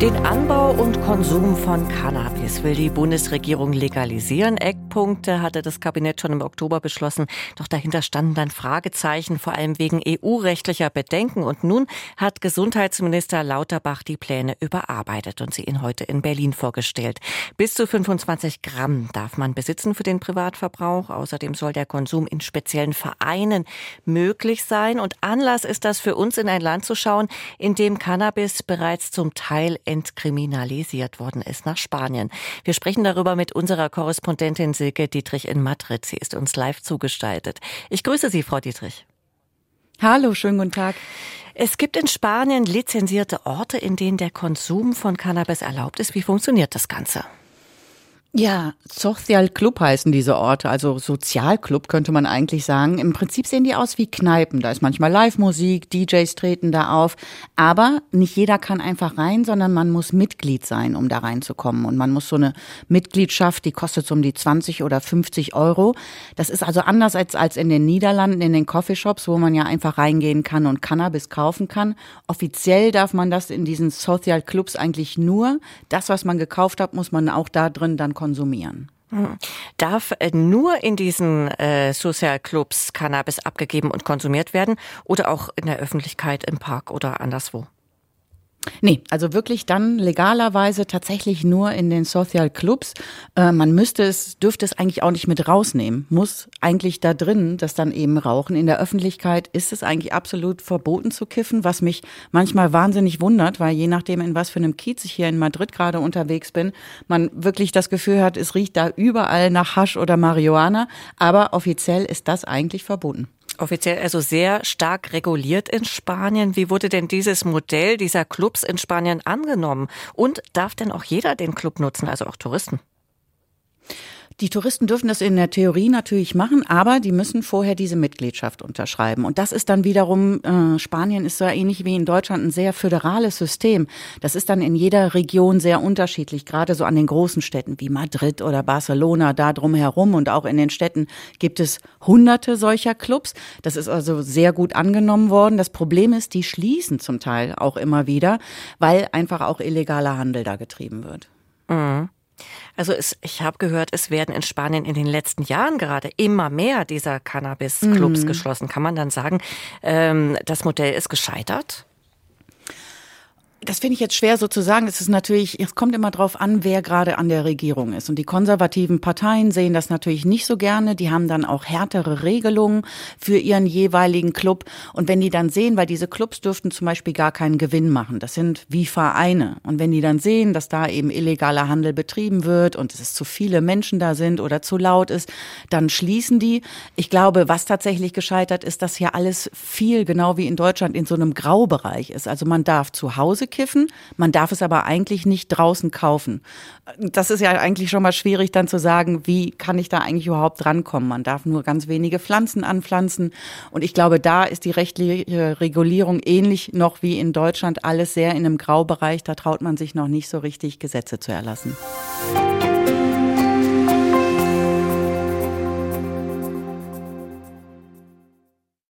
Den Anbau und Konsum von Cannabis will die Bundesregierung legalisieren. Eckpunkte hatte das Kabinett schon im Oktober beschlossen. Doch dahinter standen dann Fragezeichen, vor allem wegen EU-rechtlicher Bedenken. Und nun hat Gesundheitsminister Lauterbach die Pläne überarbeitet und sie ihn heute in Berlin vorgestellt. Bis zu 25 Gramm darf man besitzen für den Privatverbrauch. Außerdem soll der Konsum in speziellen Vereinen möglich sein. Und Anlass ist das für uns in ein Land zu schauen, in dem Cannabis bereits zum Teil entkriminalisiert worden ist nach Spanien. Wir sprechen darüber mit unserer Korrespondentin Silke Dietrich in Madrid. Sie ist uns live zugestaltet. Ich grüße Sie, Frau Dietrich. Hallo, schönen guten Tag. Es gibt in Spanien lizenzierte Orte, in denen der Konsum von Cannabis erlaubt ist. Wie funktioniert das Ganze? Ja, Social Club heißen diese Orte, also Sozialclub könnte man eigentlich sagen. Im Prinzip sehen die aus wie Kneipen. Da ist manchmal Live-Musik, DJs treten da auf. Aber nicht jeder kann einfach rein, sondern man muss Mitglied sein, um da reinzukommen. Und man muss so eine Mitgliedschaft, die kostet so um die 20 oder 50 Euro. Das ist also anders als, als in den Niederlanden, in den Coffeeshops, wo man ja einfach reingehen kann und Cannabis kaufen kann. Offiziell darf man das in diesen Social Clubs eigentlich nur. Das, was man gekauft hat, muss man auch da drin dann konsumieren. Hm. Darf äh, nur in diesen äh, Social-Clubs Cannabis abgegeben und konsumiert werden oder auch in der Öffentlichkeit, im Park oder anderswo? Nee, also wirklich dann legalerweise tatsächlich nur in den Social Clubs. Äh, man müsste es, dürfte es eigentlich auch nicht mit rausnehmen. Muss eigentlich da drin das dann eben rauchen. In der Öffentlichkeit ist es eigentlich absolut verboten zu kiffen, was mich manchmal wahnsinnig wundert, weil je nachdem, in was für einem Kiez ich hier in Madrid gerade unterwegs bin, man wirklich das Gefühl hat, es riecht da überall nach Hasch oder Marihuana. Aber offiziell ist das eigentlich verboten offiziell also sehr stark reguliert in Spanien. Wie wurde denn dieses Modell dieser Clubs in Spanien angenommen? Und darf denn auch jeder den Club nutzen, also auch Touristen? Die Touristen dürfen das in der Theorie natürlich machen, aber die müssen vorher diese Mitgliedschaft unterschreiben. Und das ist dann wiederum, äh, Spanien ist so ähnlich wie in Deutschland ein sehr föderales System. Das ist dann in jeder Region sehr unterschiedlich, gerade so an den großen Städten wie Madrid oder Barcelona, da drumherum. Und auch in den Städten gibt es hunderte solcher Clubs. Das ist also sehr gut angenommen worden. Das Problem ist, die schließen zum Teil auch immer wieder, weil einfach auch illegaler Handel da getrieben wird. Mhm. Also es, ich habe gehört, es werden in Spanien in den letzten Jahren gerade immer mehr dieser Cannabis-Clubs mhm. geschlossen. Kann man dann sagen, ähm, das Modell ist gescheitert? Das finde ich jetzt schwer so zu sagen. Es ist natürlich, es kommt immer drauf an, wer gerade an der Regierung ist. Und die konservativen Parteien sehen das natürlich nicht so gerne. Die haben dann auch härtere Regelungen für ihren jeweiligen Club. Und wenn die dann sehen, weil diese Clubs dürften zum Beispiel gar keinen Gewinn machen. Das sind wie Vereine. Und wenn die dann sehen, dass da eben illegaler Handel betrieben wird und es zu viele Menschen da sind oder zu laut ist, dann schließen die. Ich glaube, was tatsächlich gescheitert ist, dass hier alles viel, genau wie in Deutschland, in so einem Graubereich ist. Also man darf zu Hause kiffen, man darf es aber eigentlich nicht draußen kaufen. Das ist ja eigentlich schon mal schwierig dann zu sagen, wie kann ich da eigentlich überhaupt rankommen? Man darf nur ganz wenige Pflanzen anpflanzen und ich glaube, da ist die rechtliche Regulierung ähnlich noch wie in Deutschland alles sehr in einem Graubereich, da traut man sich noch nicht so richtig Gesetze zu erlassen.